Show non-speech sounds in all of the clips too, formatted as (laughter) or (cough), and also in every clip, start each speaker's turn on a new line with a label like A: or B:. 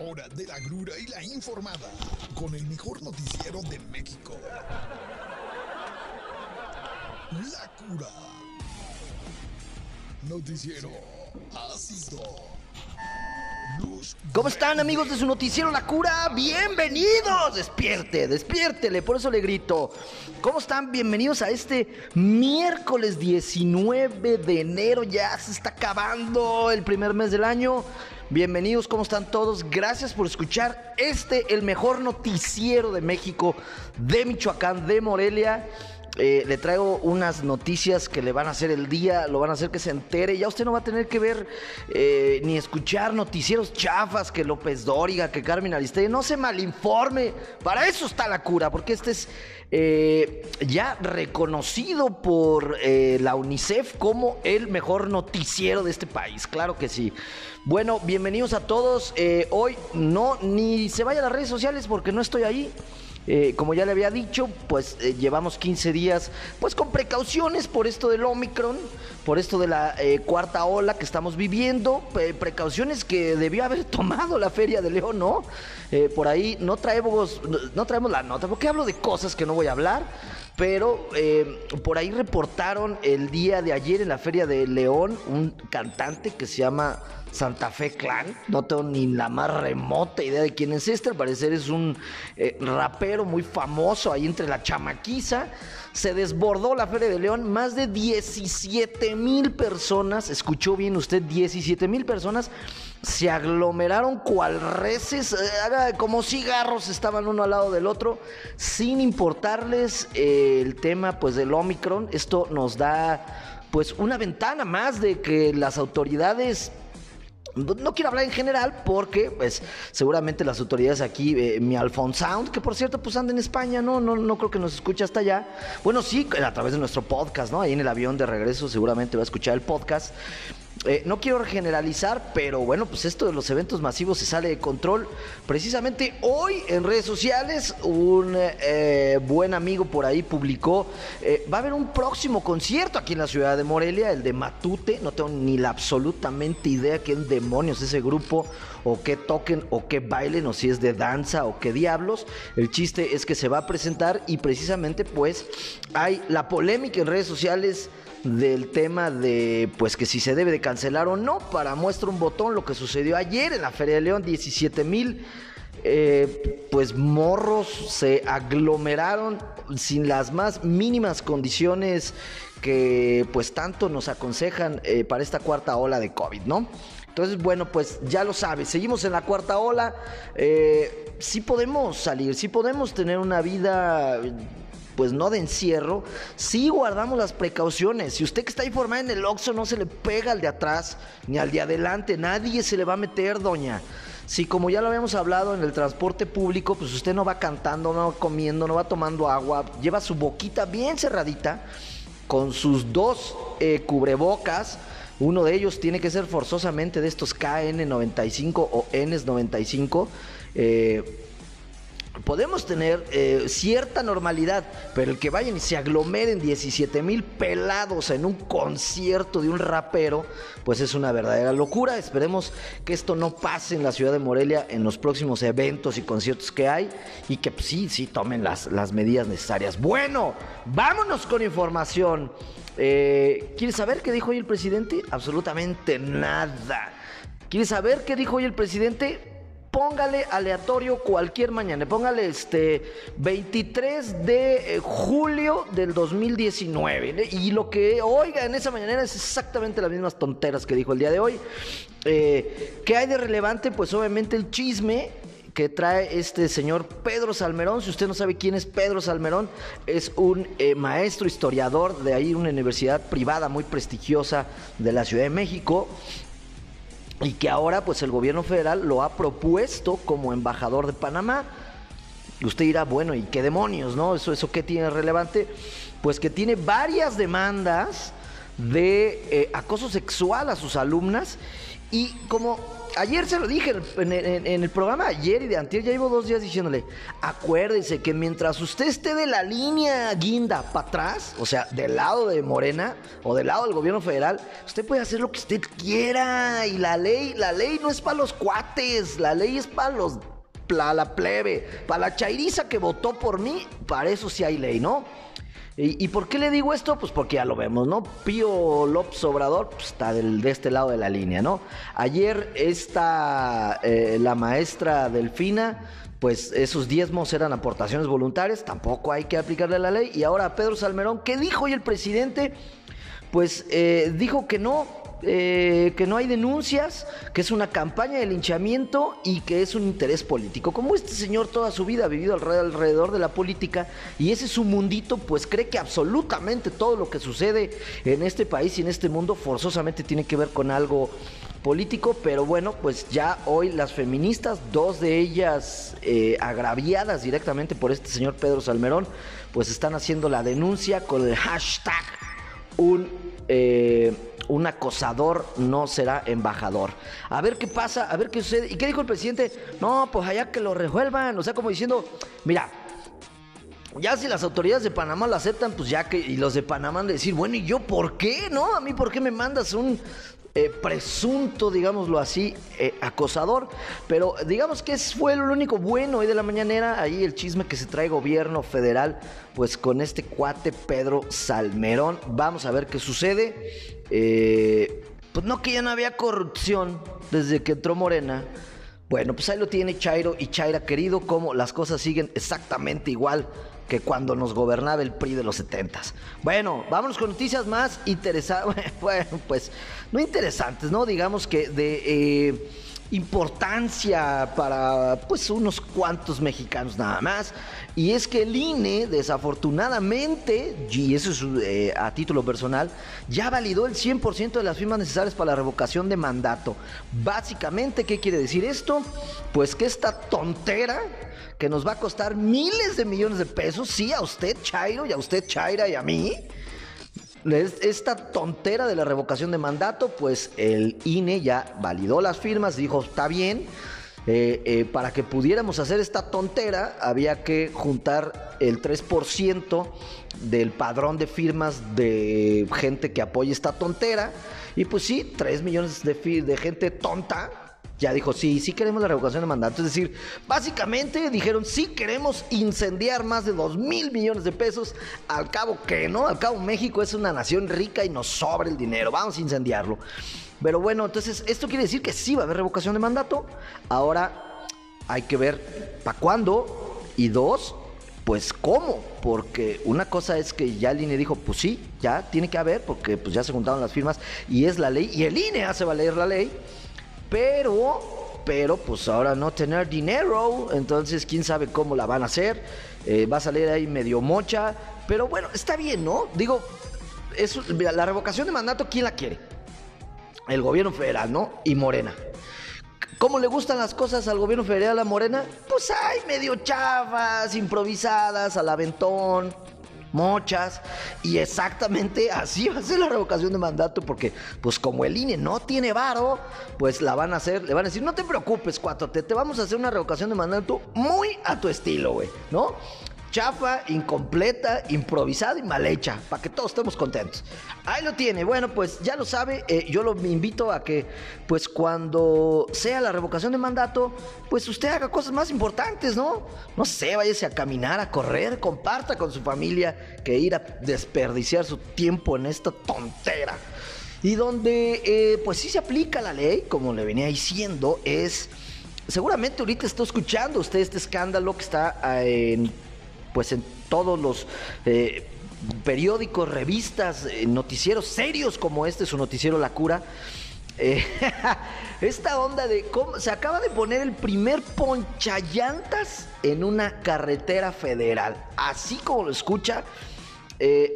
A: hora de la grura y la informada con el mejor noticiero de México. La cura. Noticiero ácido. Luz
B: ¿Cómo están amigos de su noticiero La Cura? Bienvenidos. Despierte, despiértele, por eso le grito. ¿Cómo están? Bienvenidos a este miércoles 19 de enero. Ya se está acabando el primer mes del año. Bienvenidos, ¿cómo están todos? Gracias por escuchar este, el mejor noticiero de México, de Michoacán, de Morelia. Eh, le traigo unas noticias que le van a hacer el día, lo van a hacer que se entere. Ya usted no va a tener que ver eh, ni escuchar noticieros chafas que López Dóriga, que Carmen Aristegui. No se malinforme. Para eso está la cura, porque este es eh, ya reconocido por la UNICEF como el mejor noticiero de este país. Claro que sí. Bueno, bienvenidos a todos. hoy no, ni se vaya a las redes sociales porque no estoy ahí. Eh, como ya le había dicho, pues eh, llevamos 15 días pues con precauciones por esto del Omicron, por esto de la eh, cuarta ola que estamos viviendo, precauciones que debió haber (laughs) tomado la Feria de León, ¿no? por ahí no traemos, no traemos la nota, porque hablo de cosas que no voy a hablar, pero por ahí reportaron el día de ayer en la Feria de León un cantante que se llama Santa Fe Clan. No tengo ni la más remota idea de quién es este. Al parecer es un eh, rapero muy famoso ahí entre la chamaquiza. Se desbordó la Feria de León. Más de 17 mil personas. Escuchó bien usted, 17 mil personas. Se aglomeraron cual reces, eh, como cigarros estaban uno al lado del otro, sin importarles eh, el tema pues del Omicron. Esto nos da pues una ventana más de que las autoridades no quiero hablar en general porque, pues, seguramente las autoridades aquí, eh, mi Alfonsound, que por cierto, pues anda en España, ¿no? ¿no? No creo que nos escuche hasta allá. Bueno, sí, a través de nuestro podcast, ¿no? Ahí en el avión de regreso seguramente va a escuchar el podcast. Eh, no quiero generalizar, pero bueno, pues esto de los eventos masivos se sale de control. Precisamente hoy en redes sociales, un eh, buen amigo por ahí publicó, eh, va a haber un próximo concierto aquí en la ciudad de Morelia, el de Matute. No tengo ni la absolutamente idea quién demonios ese grupo, o qué toquen, o qué bailen, o si es de danza, o qué diablos. El chiste es que se va a presentar y precisamente pues hay la polémica en redes sociales del tema de pues que si se debe de cancelar o no. Para muestra un botón lo que sucedió ayer en la Feria de León, 17 mil eh, pues morros se aglomeraron sin las más mínimas condiciones que pues tanto nos aconsejan eh, para esta cuarta ola de COVID, ¿no? Entonces, bueno, pues ya lo sabes, seguimos en la cuarta ola, eh, sí podemos salir, sí podemos tener una vida pues no de encierro, sí guardamos las precauciones. Si usted que está informado en el Oxxo no se le pega al de atrás ni al de adelante, nadie se le va a meter, doña. Si como ya lo habíamos hablado en el transporte público, pues usted no va cantando, no va comiendo, no va tomando agua, lleva su boquita bien cerradita con sus dos eh, cubrebocas. Uno de ellos tiene que ser forzosamente de estos KN95 o NS95. Eh, podemos tener eh, cierta normalidad, pero el que vayan y se aglomeren 17 mil pelados en un concierto de un rapero, pues es una verdadera locura. Esperemos que esto no pase en la ciudad de Morelia en los próximos eventos y conciertos que hay y que pues, sí, sí tomen las, las medidas necesarias. Bueno, vámonos con información. Eh, ¿Quieres saber qué dijo hoy el presidente? Absolutamente nada. ¿Quieres saber qué dijo hoy el presidente? Póngale aleatorio cualquier mañana, póngale este 23 de eh, julio del 2019. Y lo que oiga en esa mañanera es exactamente las mismas tonteras que dijo el día de hoy. Eh, ¿Qué hay de relevante? Pues obviamente el chisme que trae este señor Pedro Salmerón. Si usted no sabe quién es Pedro Salmerón, es un eh, maestro historiador de ahí, una universidad privada muy prestigiosa de la Ciudad de México y que ahora pues el gobierno federal lo ha propuesto como embajador de Panamá. Usted dirá, bueno, ¿y qué demonios, no? ¿Eso, eso qué tiene relevante? Pues que tiene varias demandas de eh, acoso sexual a sus alumnas Y como ayer se lo dije en, el programa ayer y de antier, ya llevo dos días diciéndole, acuérdese que mientras usted esté de la línea guinda para atrás, o sea, del lado de Morena o del lado del gobierno federal, usted puede hacer lo que usted quiera y la ley, la ley no es para los cuates, la ley es para los para la plebe, para la chairiza que votó por mí, para eso sí hay ley, ¿no? ¿Y, por qué le digo esto? Pues porque ya lo vemos, ¿no? Pío López Obrador pues, está del, de este lado de la línea, ¿no? Ayer está eh, la maestra Delfina, pues esos diezmos eran aportaciones voluntarias, tampoco hay que aplicarle la ley. Y ahora Pedro Salmerón, ¿qué dijo hoy el presidente? Pues eh, dijo que no, eh, que no hay denuncias, que es una campaña de linchamiento y que es un interés político. Como este señor toda su vida ha vivido alrededor de la política y ese es su mundito, pues cree que absolutamente todo lo que sucede en este país y en este mundo forzosamente tiene que ver con algo político, pero bueno, pues ya hoy las feministas, dos de ellas eh, agraviadas directamente por este señor Pedro Salmerón, pues están haciendo la denuncia con el hashtag un... Eh, un acosador no será embajador. A ver qué pasa, a ver qué sucede. ¿Y qué dijo el presidente? No, pues allá que lo resuelvan. O sea, como diciendo, mira, ya si las autoridades de Panamá lo aceptan, pues ya que, y los de Panamá han de decir, bueno, ¿y yo por qué? ¿No? A mí, ¿por qué me mandas un eh, presunto, digámoslo así, eh, acosador. Pero digamos que fue lo único bueno hoy de la mañanera. Ahí el chisme que se trae gobierno federal, pues con este cuate Pedro Salmerón. Vamos a ver qué sucede. Eh, pues no que ya no había corrupción desde que entró Morena. Bueno, pues ahí lo tiene Chairo y Chaira querido, como las cosas siguen exactamente igual que cuando nos gobernaba el PRI de los 70 Bueno, vámonos con noticias más interesantes, (laughs) bueno, pues no interesantes, ¿no? Digamos que de eh, importancia para pues unos cuantos mexicanos nada más. Y es que el INE, desafortunadamente, y eso es eh, a título personal, ya validó el 100% de las firmas necesarias para la revocación de mandato. Básicamente, ¿qué quiere decir esto? Pues que esta tontera que nos va a costar miles de millones de pesos, sí, a usted, Chairo, y a usted, Chaira, y a mí. Esta tontera de la revocación de mandato, pues el INE ya validó las firmas, dijo, está bien. Eh, eh, para que pudiéramos hacer esta tontera, había que juntar el 3% del padrón de firmas de gente que apoye esta tontera. Y pues sí, 3 millones de, de gente tonta ya dijo, sí, sí queremos la revocación de mandato. Es decir, básicamente dijeron, sí queremos incendiar más de 2 mil millones de pesos. Al cabo que no, al cabo México es una nación rica y nos sobra el dinero. Vamos a incendiarlo. Pero bueno, entonces esto quiere decir que sí va a haber revocación de mandato. Ahora hay que ver para cuándo. Y dos, pues cómo, porque una cosa es que ya el INE dijo, pues sí, ya tiene que haber, porque pues ya se juntaron las firmas y es la ley, y el INE hace valer la ley. Pero, pero pues ahora no tener dinero, entonces quién sabe cómo la van a hacer. Eh, va a salir ahí medio mocha, pero bueno, está bien, ¿no? Digo, la revocación de mandato, ¿quién la quiere? El gobierno federal, ¿no? Y Morena. ¿Cómo le gustan las cosas al gobierno federal a Morena? Pues hay medio chavas, improvisadas, al aventón mochas y exactamente así va a ser la revocación de mandato porque pues como el INE no tiene varo, pues la van a hacer, le van a decir, no te preocupes, cuatro, te, te vamos a hacer una revocación de mandato muy a tu estilo, güey, ¿no? Chafa, incompleta, improvisada y mal hecha, para que todos estemos contentos. Ahí lo tiene. Bueno, pues ya lo sabe. Eh, yo lo invito a que, pues cuando sea la revocación de mandato, pues usted haga cosas más importantes, ¿no? No sé, váyase a caminar, a correr, comparta con su familia que ir a desperdiciar su tiempo en esta tontera. Y donde, eh, pues sí se aplica la ley, como le venía diciendo, es seguramente ahorita está escuchando usted este escándalo que está eh, en pues en todos los eh, periódicos, revistas, eh, noticieros serios como este, su noticiero La Cura. Eh, (laughs) esta onda de cómo se acaba de poner el primer ponchayantas en una carretera federal. Así como lo escucha.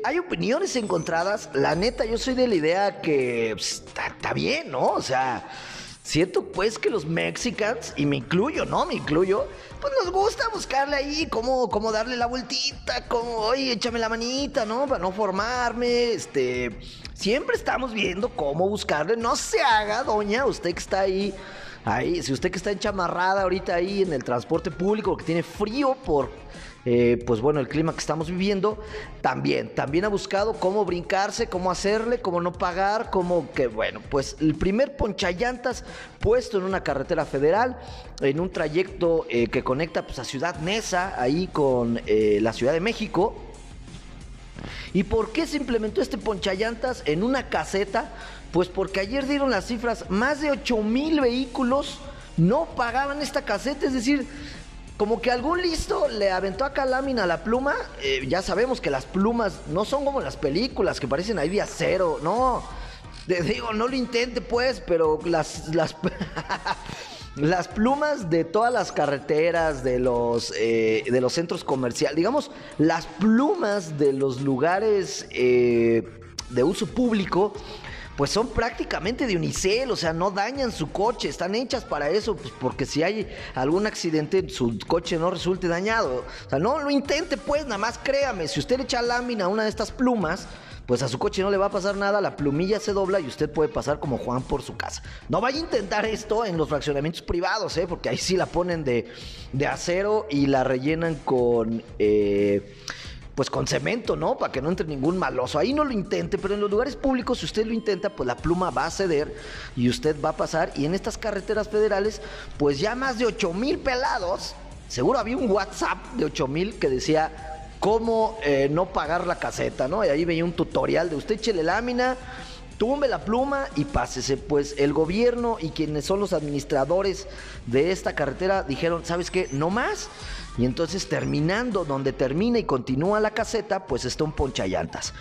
B: hay opiniones encontradas. La neta, yo soy de la idea que pues, está bien, ¿no? O sea, siento pues que los mexicans, y me incluyo, ¿no? Me incluyo, pues nos gusta buscarle ahí cómo, cómo darle la vueltita, como, oye, échame la manita, ¿no? Para no formarme, este, siempre estamos viendo cómo buscarle, no se haga, doña, usted que está ahí, ahí, si usted que está enchamarrada ahorita ahí en el transporte público, que tiene frío por eh, pues bueno, el clima que estamos viviendo, también, también ha buscado cómo brincarse, cómo hacerle, cómo no pagar, cómo que, bueno, pues el primer ponchallantas puesto en una carretera federal, en un trayecto eh, que conecta pues, a Ciudad Neza, ahí con eh, la Ciudad de México. ¿Y por qué se implementó este ponchallantas en una caseta? Pues porque ayer dieron las cifras, más de 8 mil vehículos no pagaban esta caseta, es decir, como que algún listo le aventó acá lámina a la pluma. Eh, ya sabemos que las plumas no son como las películas que parecen ahí de acero. No, digo, no lo intente pues, pero las, las, (laughs) las plumas de todas las carreteras, de los, eh, de los centros comerciales, digamos, las plumas de los lugares eh, de uso público pues son prácticamente de unicel, o sea, no dañan su coche, están hechas para eso, pues porque si hay algún accidente, su coche no resulte dañado. O sea, no lo intente, pues, nada más créame, si usted le echa lámina a una de estas plumas, pues a su coche no le va a pasar nada, la plumilla se dobla y usted puede pasar como Juan por su casa. No vaya a intentar esto en los fraccionamientos privados, ¿eh? porque ahí sí la ponen de, de acero y la rellenan con... Eh, pues con cemento, ¿no? Para que no entre ningún maloso. Ahí no lo intente, pero en los lugares públicos, si usted lo intenta, pues la pluma va a ceder y usted va a pasar. Y en estas carreteras federales, pues ya más de 8 mil pelados. Seguro había un WhatsApp de 8 mil que decía cómo eh, no pagar la caseta, ¿no? Y ahí veía un tutorial de usted échele lámina tumbe la pluma y pásese. Pues el gobierno y quienes son los administradores de esta carretera dijeron, ¿sabes qué? No más. Y entonces terminando donde termina y continúa la caseta, pues está un ponchallantas.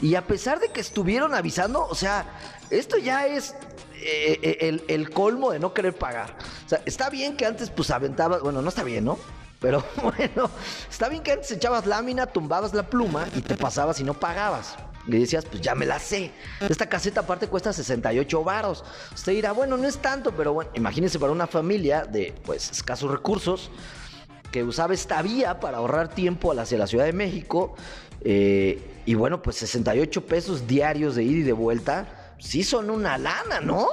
B: Y a pesar de que estuvieron avisando, o sea, esto ya es eh, eh, el, colmo de no querer pagar. O sea, está bien que antes pues aventabas, bueno, no está bien, ¿no? Pero (laughs) bueno, está bien que antes echabas lámina, tumbabas la pluma y te pasabas y no pagabas. Y decías, pues ya me la sé. Esta caseta aparte cuesta 68 varos. Usted dirá, bueno, no es tanto, pero bueno, imagínese para una familia de pues escasos recursos que usaba esta vía para ahorrar tiempo hacia la Ciudad de México. Eh, y bueno, pues 68 pesos diarios de ida y de vuelta, sí son una lana, ¿no?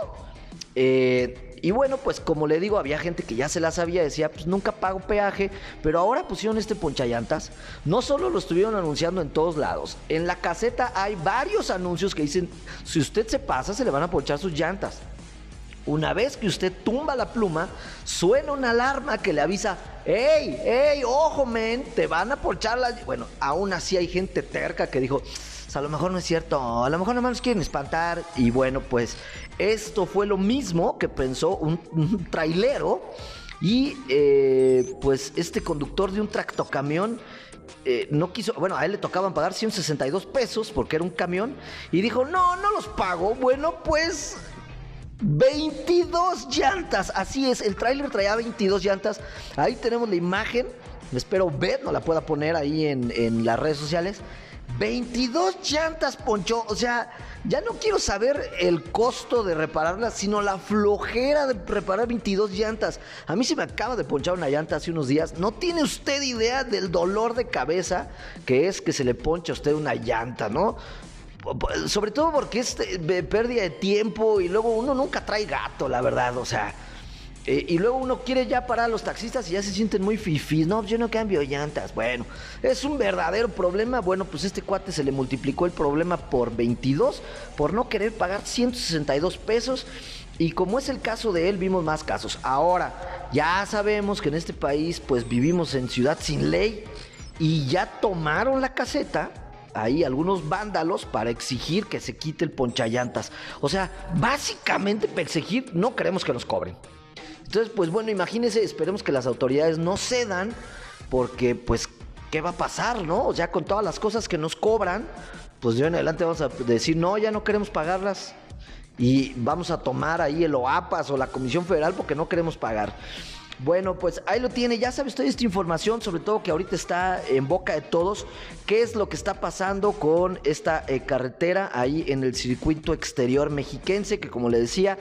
B: Eh, y bueno, pues como le digo, había gente que ya se la sabía, decía, pues nunca pago peaje, pero ahora pusieron este ponchallantas. No solo lo estuvieron anunciando en todos lados, en la caseta hay varios anuncios que dicen, si usted se pasa, se le van a ponchar sus llantas. Una vez que usted tumba la pluma, suena una alarma que le avisa, ¡Ey, ey, ojo, men! Te van a ponchar las... Bueno, aún así hay gente terca que dijo, a lo mejor no es cierto, a lo mejor nomás nos quieren espantar. Y bueno, pues esto fue lo mismo que pensó un, trailero. Y eh, pues este conductor de un tractocamión eh, no quiso, bueno, a él le tocaban pagar 162 pesos porque era un camión y dijo, no, no los pago. Bueno, pues 22 llantas, así es, el tráiler traía 22 llantas. Ahí tenemos la imagen, espero ver, no la pueda poner ahí en, en las redes sociales. 22 llantas ponchó, o sea, ya no quiero saber el costo de repararlas, sino la flojera de reparar 22 llantas. A mí se me acaba de ponchar una llanta hace unos días. No tiene usted idea del dolor de cabeza que es que se le poncha a usted una llanta, ¿no? Sobre todo porque es eh, pérdida de tiempo y luego uno nunca trae gato, la verdad, o sea. Eh, y luego uno quiere ya parar a los taxistas y ya se sienten muy fifís. No, yo no cambio llantas. Bueno, es un verdadero problema. Bueno, pues este cuate se le multiplicó el problema por 22 por no querer pagar 162 pesos. Y como es el caso de él, vimos más casos. Ahora, ya sabemos que en este país pues vivimos en ciudad sin ley y ya tomaron la caseta ahí algunos vándalos para exigir que se quite el ponchallantas. O sea, básicamente para no queremos que nos cobren. Entonces, pues bueno, imagínense, esperemos que las autoridades no cedan, porque pues, ¿qué va a pasar, no? Sea, con todas las cosas que nos cobran, pues de en adelante vamos a decir, no, ya no queremos pagarlas. Y vamos a tomar ahí el OAPAS o la Comisión Federal porque no queremos pagar. Bueno, pues ahí lo tiene. Ya sabe usted esta información, sobre todo que ahorita está en boca de todos. ¿Qué es lo que está pasando con esta eh, carretera ahí en el circuito exterior mexiquense? Que como le decía,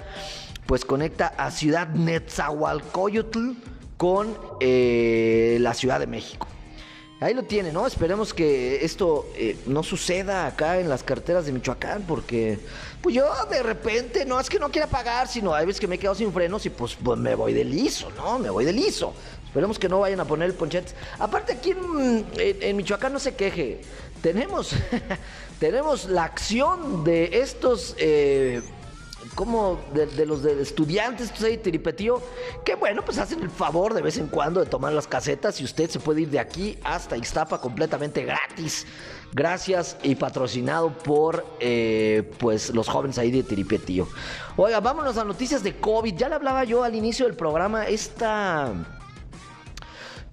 B: pues conecta a Ciudad Netzahualcoyotl con eh, la Ciudad de México. Ahí lo tiene, ¿no? Esperemos que esto eh, no suceda acá en las carteras de Michoacán, porque pues yo de repente, no es que no quiera pagar, sino hay veces que me he quedado sin frenos y pues, pues me voy de liso, ¿no? Me voy de liso. Esperemos que no vayan a poner el ponchete. Aparte aquí en, Michoacán no se queje. Tenemos, (laughs) tenemos la acción de estos... Eh, como de, los de estudiantes de Tiripetío, que bueno, pues hacen el favor de vez en cuando de tomar las casetas y usted se puede ir de aquí hasta Ixtapa completamente gratis. Gracias y patrocinado por eh, pues los jóvenes ahí de Tiripetío. Oiga, vámonos a noticias de COVID. Ya le hablaba yo al inicio del programa esta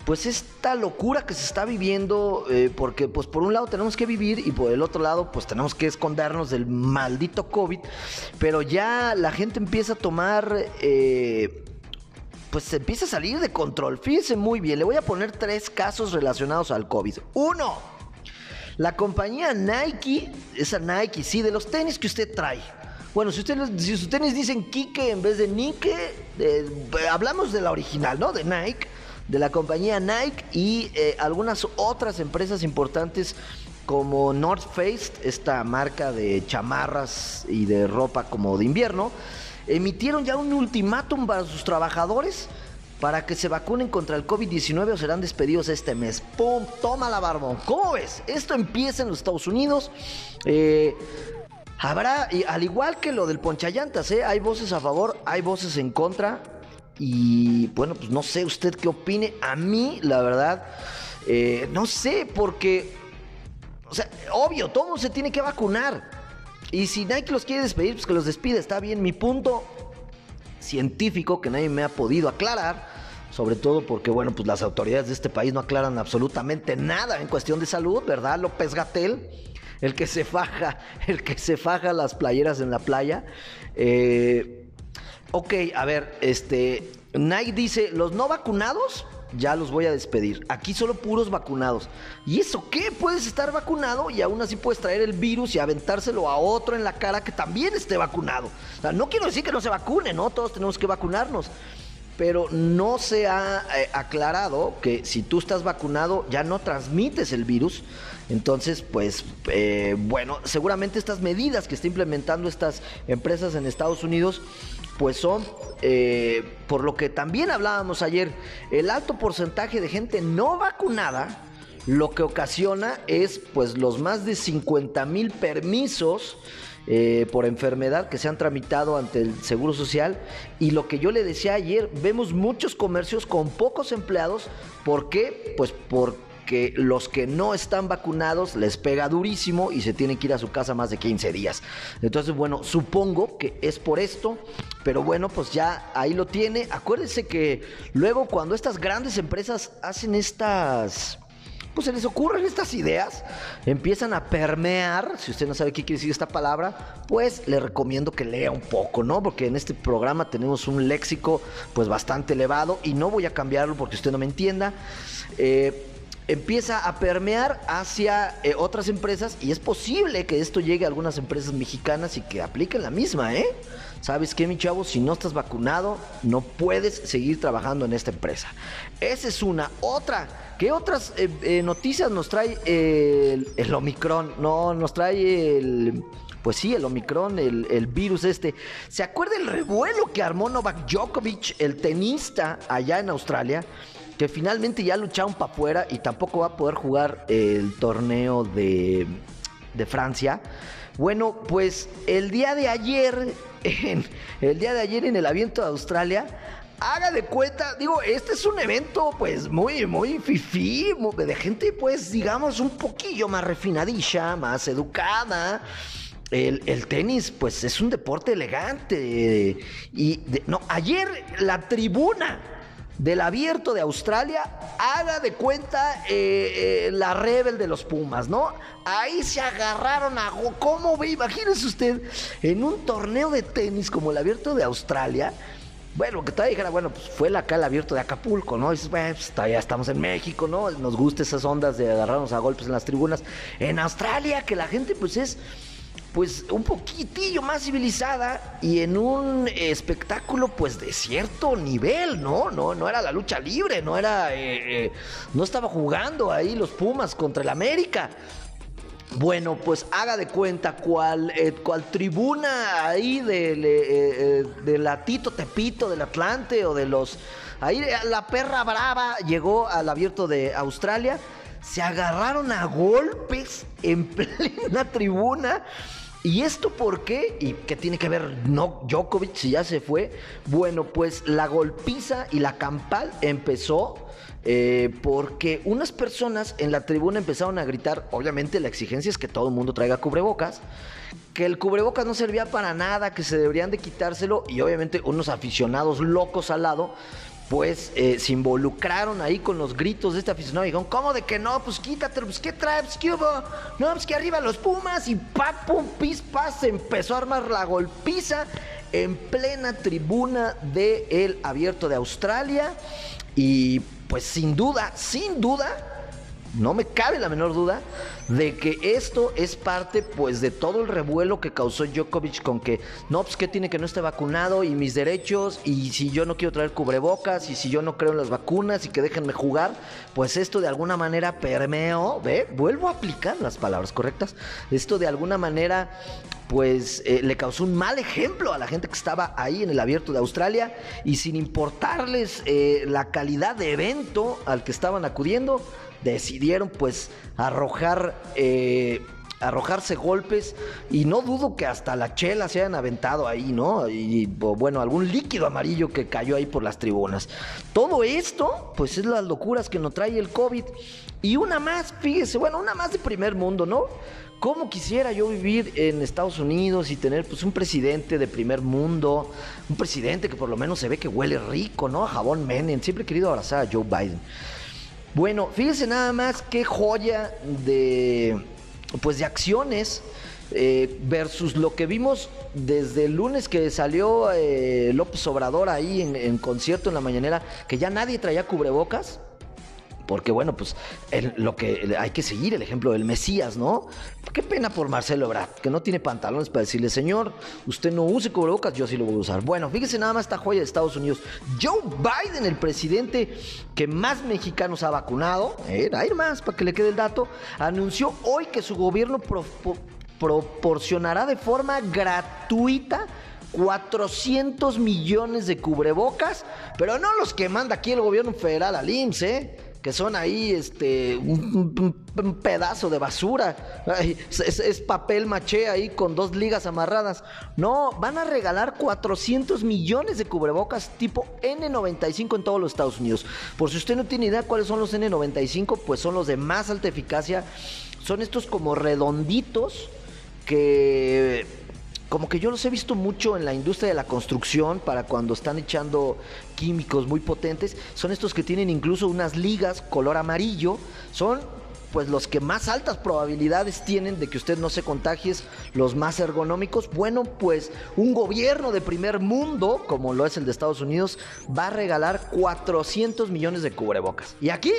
B: pues esta locura que se está viviendo, eh, porque pues por un lado tenemos que vivir y por el otro lado pues tenemos que escondernos del maldito COVID, pero ya la gente empieza a tomar... Eh, pues se empieza a salir de control. Fíjense muy bien, le voy a poner tres casos relacionados al COVID. Uno, la compañía Nike, esa Nike, sí, de los tenis que usted trae. Bueno, si, usted, si sus tenis dicen Kike en vez de Nike, eh, hablamos de la original, ¿no? De Nike de la compañía Nike y eh, algunas otras empresas importantes como North Face, esta marca de chamarras y de ropa como de invierno, emitieron ya un ultimátum para sus trabajadores para que se vacunen contra el COVID-19 o serán despedidos este mes. ¡Pum! Toma la barbón. ¿Cómo ves? Esto empieza en los Estados Unidos. Eh, habrá, al igual que lo del ponchallantas, ¿eh? hay voces a favor, hay voces en contra. Y bueno, pues no sé usted qué opine. A mí, la verdad, eh, no sé, porque, o sea, obvio, todo se tiene que vacunar. Y si Nike los quiere despedir, pues que los despide, está bien. Mi punto científico que nadie me ha podido aclarar, sobre todo porque, bueno, pues las autoridades de este país no aclaran absolutamente nada en cuestión de salud, ¿verdad? López Gatel, el que se faja, el que se faja las playeras en la playa. Eh, Ok, a ver, este. Nike dice: los no vacunados ya los voy a despedir. Aquí solo puros vacunados. ¿Y eso qué? Puedes estar vacunado y aún así puedes traer el virus y aventárselo a otro en la cara que también esté vacunado. O sea, no quiero decir que no se vacune, ¿no? Todos tenemos que vacunarnos. Pero no se ha eh, aclarado que si tú estás vacunado ya no transmites el virus. Entonces, pues, eh, bueno, seguramente estas medidas que está implementando estas empresas en Estados Unidos pues son, eh, por lo que también hablábamos ayer, el alto porcentaje de gente no vacunada, lo que ocasiona es pues los más de 50 mil permisos eh, por enfermedad que se han tramitado ante el Seguro Social y lo que yo le decía ayer, vemos muchos comercios con pocos empleados, ¿por qué? Pues por que los que no están vacunados les pega durísimo y se tienen que ir a su casa más de 15 días. Entonces, bueno, supongo que es por esto, pero bueno, pues ya ahí lo tiene. Acuérdense que luego cuando estas grandes empresas hacen estas pues se les ocurren estas ideas, empiezan a permear, si usted no sabe qué quiere decir esta palabra, pues le recomiendo que lea un poco, ¿no? Porque en este programa tenemos un léxico pues bastante elevado y no voy a cambiarlo porque usted no me entienda. Eh, empieza a permear hacia eh, otras empresas y es posible que esto llegue a algunas empresas mexicanas y que apliquen la misma, ¿eh? ¿Sabes qué, mi chavo? Si no estás vacunado, no puedes seguir trabajando en esta empresa. Esa es una. Otra, ¿qué otras eh, eh, noticias nos trae el, Omicron? No, nos trae el... Pues sí, el Omicron, el, el virus este. ¿Se acuerda el revuelo que armó Novak Djokovic, el tenista, allá en Australia? Que finalmente ya lucharon para afuera y tampoco va a poder jugar el torneo de, de Francia. Bueno, pues el día de ayer, (laughs) en, el día de ayer en el aviento de Australia, haga de cuenta, digo, este es un evento pues muy, muy fifí, de gente pues digamos un poquillo más refinadilla, más educada. El, el, tenis, pues es un deporte elegante. Y no, ayer la tribuna del abierto de Australia, haga de cuenta eh, eh, la rebel de los Pumas, ¿no? Ahí se agarraron a... ¿Cómo ve? Imagínese usted, en un torneo de tenis como el abierto de Australia, bueno, que todavía dijera, bueno, pues fue acá el abierto de Acapulco, ¿no? Y dices, bueno, pues todavía estamos en México, ¿no? Nos gusta esas ondas de agarrarnos a golpes en las tribunas. En Australia, que la gente pues es pues un poquitillo más civilizada y en un espectáculo pues de cierto nivel, ¿no? No, no era la lucha libre, no era, eh, eh, no estaba jugando ahí los Pumas contra el América. Bueno, pues haga de cuenta cual, eh, tribuna ahí de, de la Tepito, del Atlante o de los... Ahí la perra brava llegó al abierto de Australia, se agarraron a golpes en (laughs) plena tribuna ¿Y esto por qué? ¿Y qué tiene que ver no Djokovic si ya se fue? Bueno, pues la golpiza y la campal empezó eh, porque unas personas en la tribuna empezaron a gritar, obviamente la exigencia es que todo el mundo traiga cubrebocas, que el cubrebocas no servía para nada, que se deberían de quitárselo y obviamente unos aficionados locos al lado pues eh, se involucraron ahí con los gritos de este aficionado y dijeron, ¿cómo de que no? Pues quítatelo, pues ¿qué traes? Pues, ¿Qué hubo? No, pues que arriba los Pumas y pa, pum, pis, pas, se empezó a armar la golpiza en plena tribuna del el abierto de Australia y pues sin duda, sin duda, no me cabe la menor duda de que esto es parte pues de todo el revuelo que causó Djokovic con que no, pues que tiene que no esté vacunado y mis derechos y si yo no quiero traer cubrebocas y si yo no creo en las vacunas y que déjenme jugar, pues esto de alguna manera permeó, ¿ve? Vuelvo a aplicar las palabras correctas. Esto de alguna manera pues eh, le causó un mal ejemplo a la gente que estaba ahí en el abierto de Australia y sin importarles eh, la calidad de evento al que estaban acudiendo, decidieron pues arrojar... Eh, arrojarse golpes y no dudo que hasta la chela se hayan aventado ahí, ¿no? Y bueno, algún líquido amarillo que cayó ahí por las tribunas. Todo esto, pues es las locuras que nos trae el COVID. Y una más, fíjese, bueno, una más de primer mundo, ¿no? ¿Cómo quisiera yo vivir en Estados Unidos y tener pues un presidente de primer mundo? Un presidente que por lo menos se ve que huele rico, ¿no? A jabón Menem. Siempre he querido abrazar a Joe Biden. Bueno, fíjense nada más qué joya de, pues de acciones eh, versus lo que vimos desde el lunes que salió eh, López Obrador ahí en, en concierto en la mañanera, que ya nadie traía cubrebocas. Porque bueno, pues lo que hay que seguir el ejemplo del Mesías, ¿no? Qué pena por Marcelo Ebrard, que no tiene pantalones para decirle, señor, usted no use cubrebocas, yo sí lo voy a usar. Bueno, fíjese nada más esta joya de Estados Unidos. Joe Biden, el presidente que más mexicanos ha vacunado, eh, hay más para que le quede el dato, anunció hoy que su gobierno proporcionará de forma gratuita 400 millones de cubrebocas, pero no los que manda aquí el gobierno federal al IMSS, ¿eh? Que son ahí este un, pedazo de basura. es, papel maché ahí con dos ligas amarradas. No, van a regalar 400 millones de cubrebocas tipo N95 en todos los Estados Unidos. Por si usted no tiene idea cuáles son los N95, pues son los de más alta eficacia. Son estos como redonditos que como que yo los he visto mucho en la industria de la construcción para cuando están echando químicos muy potentes. Son estos que tienen incluso unas ligas color amarillo. Son pues los que más altas probabilidades tienen de que usted no se contagie, los más ergonómicos. Bueno, pues un gobierno de primer mundo, como lo es el de Estados Unidos, va a regalar 400 millones de cubrebocas. Y aquí,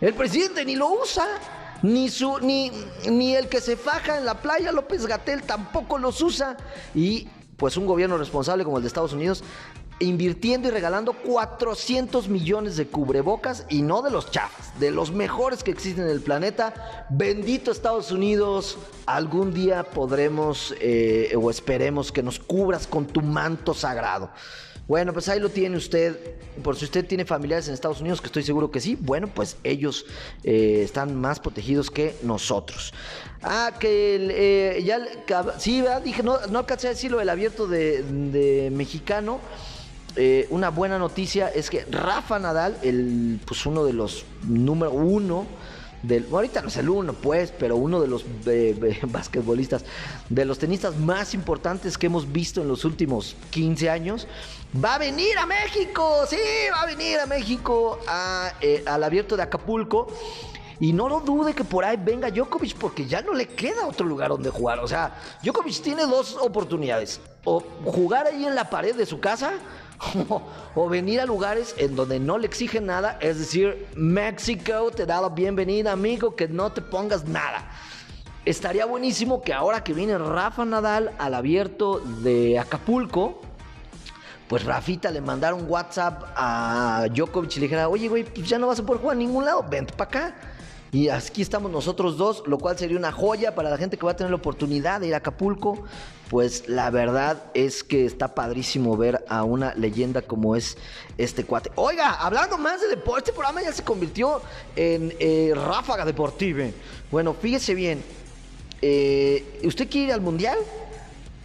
B: el presidente ni lo usa. Ni, su, ni, ni el que se faja en la playa, López Gatel, tampoco los usa. Y pues un gobierno responsable como el de Estados Unidos invirtiendo y regalando 400 millones de cubrebocas y no de los chafas, de los mejores que existen en el planeta. Bendito Estados Unidos, algún día podremos eh, o esperemos que nos cubras con tu manto sagrado. Bueno, pues ahí lo tiene usted. Por si usted tiene familiares en Estados Unidos, que estoy seguro que sí, bueno, pues ellos eh, están más protegidos que nosotros. Ah, que eh, ya, sí, dije, no, no alcancé a decir lo del abierto de, mexicano. Eh, una buena noticia es que Rafa Nadal, el, pues uno de los número uno ahorita no es el uno, pues, pero uno de los (laughs) basquetbolistas, de los tenistas más importantes que hemos visto en los últimos 15 años, va a venir a México, sí, va a venir a México eh, al abierto de Acapulco. Y no lo dude que por ahí venga Djokovic porque ya no le queda otro lugar donde jugar. O sea, Djokovic tiene dos oportunidades. O jugar ahí en la pared de su casa (laughs) o venir a lugares en donde no le exigen nada, es decir, México te da la bienvenida, amigo, que no te pongas nada. estaría buenísimo que ahora que viene Rafa Nadal al abierto de Acapulco, pues Rafita le mandara un WhatsApp a Djokovic y le dijera, oye, güey, pues ya no vas a poder jugar a ningún lado, vente para acá. Y aquí estamos nosotros dos, lo cual sería una joya para la gente que va a tener la oportunidad de ir a Acapulco. Pues la verdad es que está padrísimo ver a una leyenda como es este cuate. Oiga, hablando más de deporte, este programa ya se convirtió en eh, ráfaga deportiva. Bueno, fíjese bien, eh, ¿usted quiere ir al Mundial?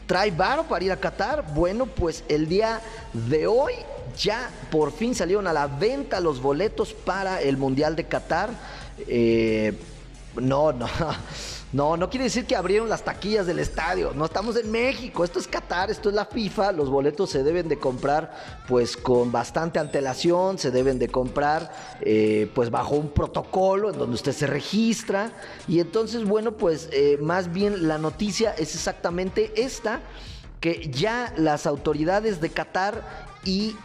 B: ¿Trae varo para ir a Qatar? Bueno, pues el día de hoy ya por fin salieron a la venta los boletos para el Mundial de Qatar. Eh, no, no. (laughs) No, no quiere decir que abrieron las taquillas del estadio. No estamos en México. Esto es Qatar, esto es la FIFA. Los boletos se deben de comprar pues con bastante antelación. Se deben de comprar eh, pues bajo un protocolo en donde usted se registra. Y entonces, bueno, pues eh, más bien la noticia es exactamente esta. Que ya las autoridades de Qatar y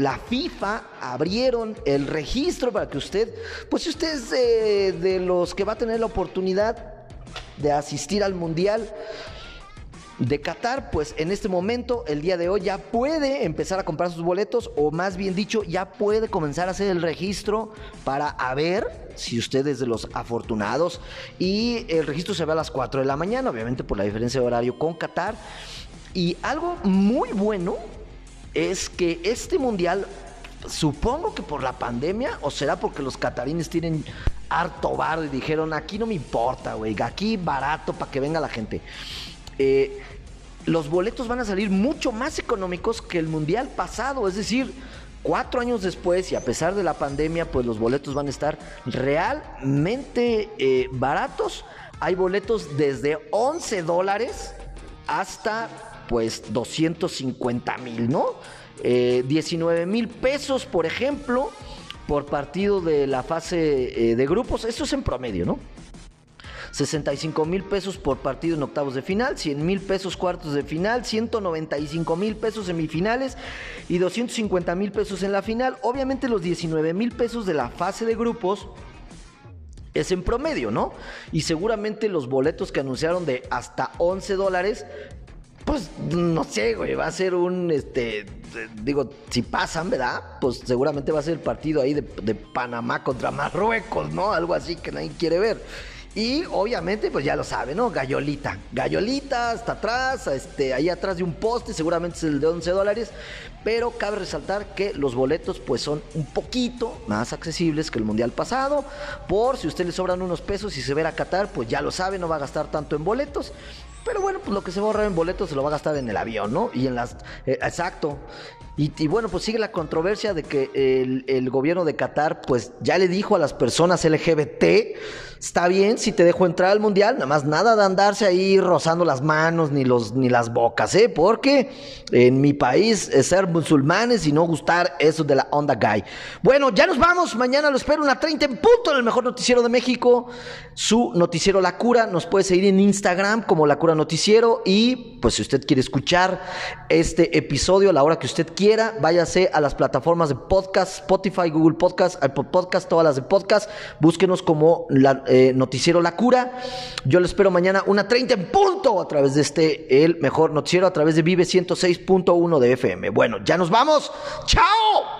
B: la FIFA abrieron el registro para que usted, pues si usted es de los que va a tener la oportunidad de asistir al Mundial de Qatar, pues en este momento, el día de hoy, ya puede empezar a comprar sus boletos, o más bien dicho, ya puede comenzar a hacer el registro para ver si usted es de los afortunados. Y el registro se ve a las 4 de la mañana, obviamente por la diferencia de horario con Qatar. Y algo muy bueno es que este mundial, supongo que por la pandemia, o será porque los catarines tienen harto bar y dijeron, aquí no me importa, güey, aquí barato para que venga la gente. Eh, los boletos van a salir mucho más económicos que el mundial pasado, es decir, cuatro años después y a pesar de la pandemia, pues los boletos van a estar realmente eh, baratos. Hay boletos desde 11 dólares hasta pues 250 mil, ¿no? 19 eh, mil pesos, por ejemplo, por partido de la fase eh, de grupos. Esto es en promedio, ¿no? 65 mil pesos por partido en octavos de final, 100 mil pesos cuartos de final, 195 mil pesos semifinales y 250 mil pesos en la final. Obviamente los 19 mil pesos de la fase de grupos es en promedio, ¿no? Y seguramente los boletos que anunciaron de hasta 11 dólares pues no sé, güey, va a ser un, este, digo, si pasan, ¿verdad? Pues seguramente va a ser el partido ahí de, Panamá contra (laughs) Marruecos, ¿no? Algo así que nadie quiere ver. Y obviamente, pues ya lo sabe, ¿no? Gallolita. Gallolita hasta atrás, este, ahí atrás de un poste, seguramente es el de 11 dólares. Pero cabe resaltar que los boletos, pues son un poquito más accesibles que el mundial pasado. Por si a usted le sobran unos pesos y se ve a Qatar, pues ya lo sabe, no va a gastar tanto en boletos. Pero bueno, pues lo que se va a ahorrar en boletos se lo va a gastar en el avión, ¿no? Y en las. Eh, exacto. Y, bueno, pues sigue la controversia de que el, gobierno de Qatar, pues ya le dijo a las personas LGBT Está bien si te dejo entrar al mundial, nada más nada de andarse ahí rozando las manos ni, los, ni las bocas, ¿eh? Porque en mi país es ser musulmanes y no gustar eso de la onda gay. Bueno, ya nos vamos. Mañana lo espero una 30 en punto en el mejor noticiero de México. Su noticiero La Cura. Nos puede seguir en Instagram como La Cura Noticiero. Y pues si usted quiere escuchar este episodio a la hora que usted quiera, váyase a las plataformas de podcast, Spotify, Google Podcast, Apple Podcast, todas las de podcast. Búsquenos como la eh, Noticiero La Cura. Yo lo espero mañana, una 30 en punto, a través de este, el mejor noticiero, a través de Vive 106.1 de FM. Bueno, ya nos vamos. ¡Chao!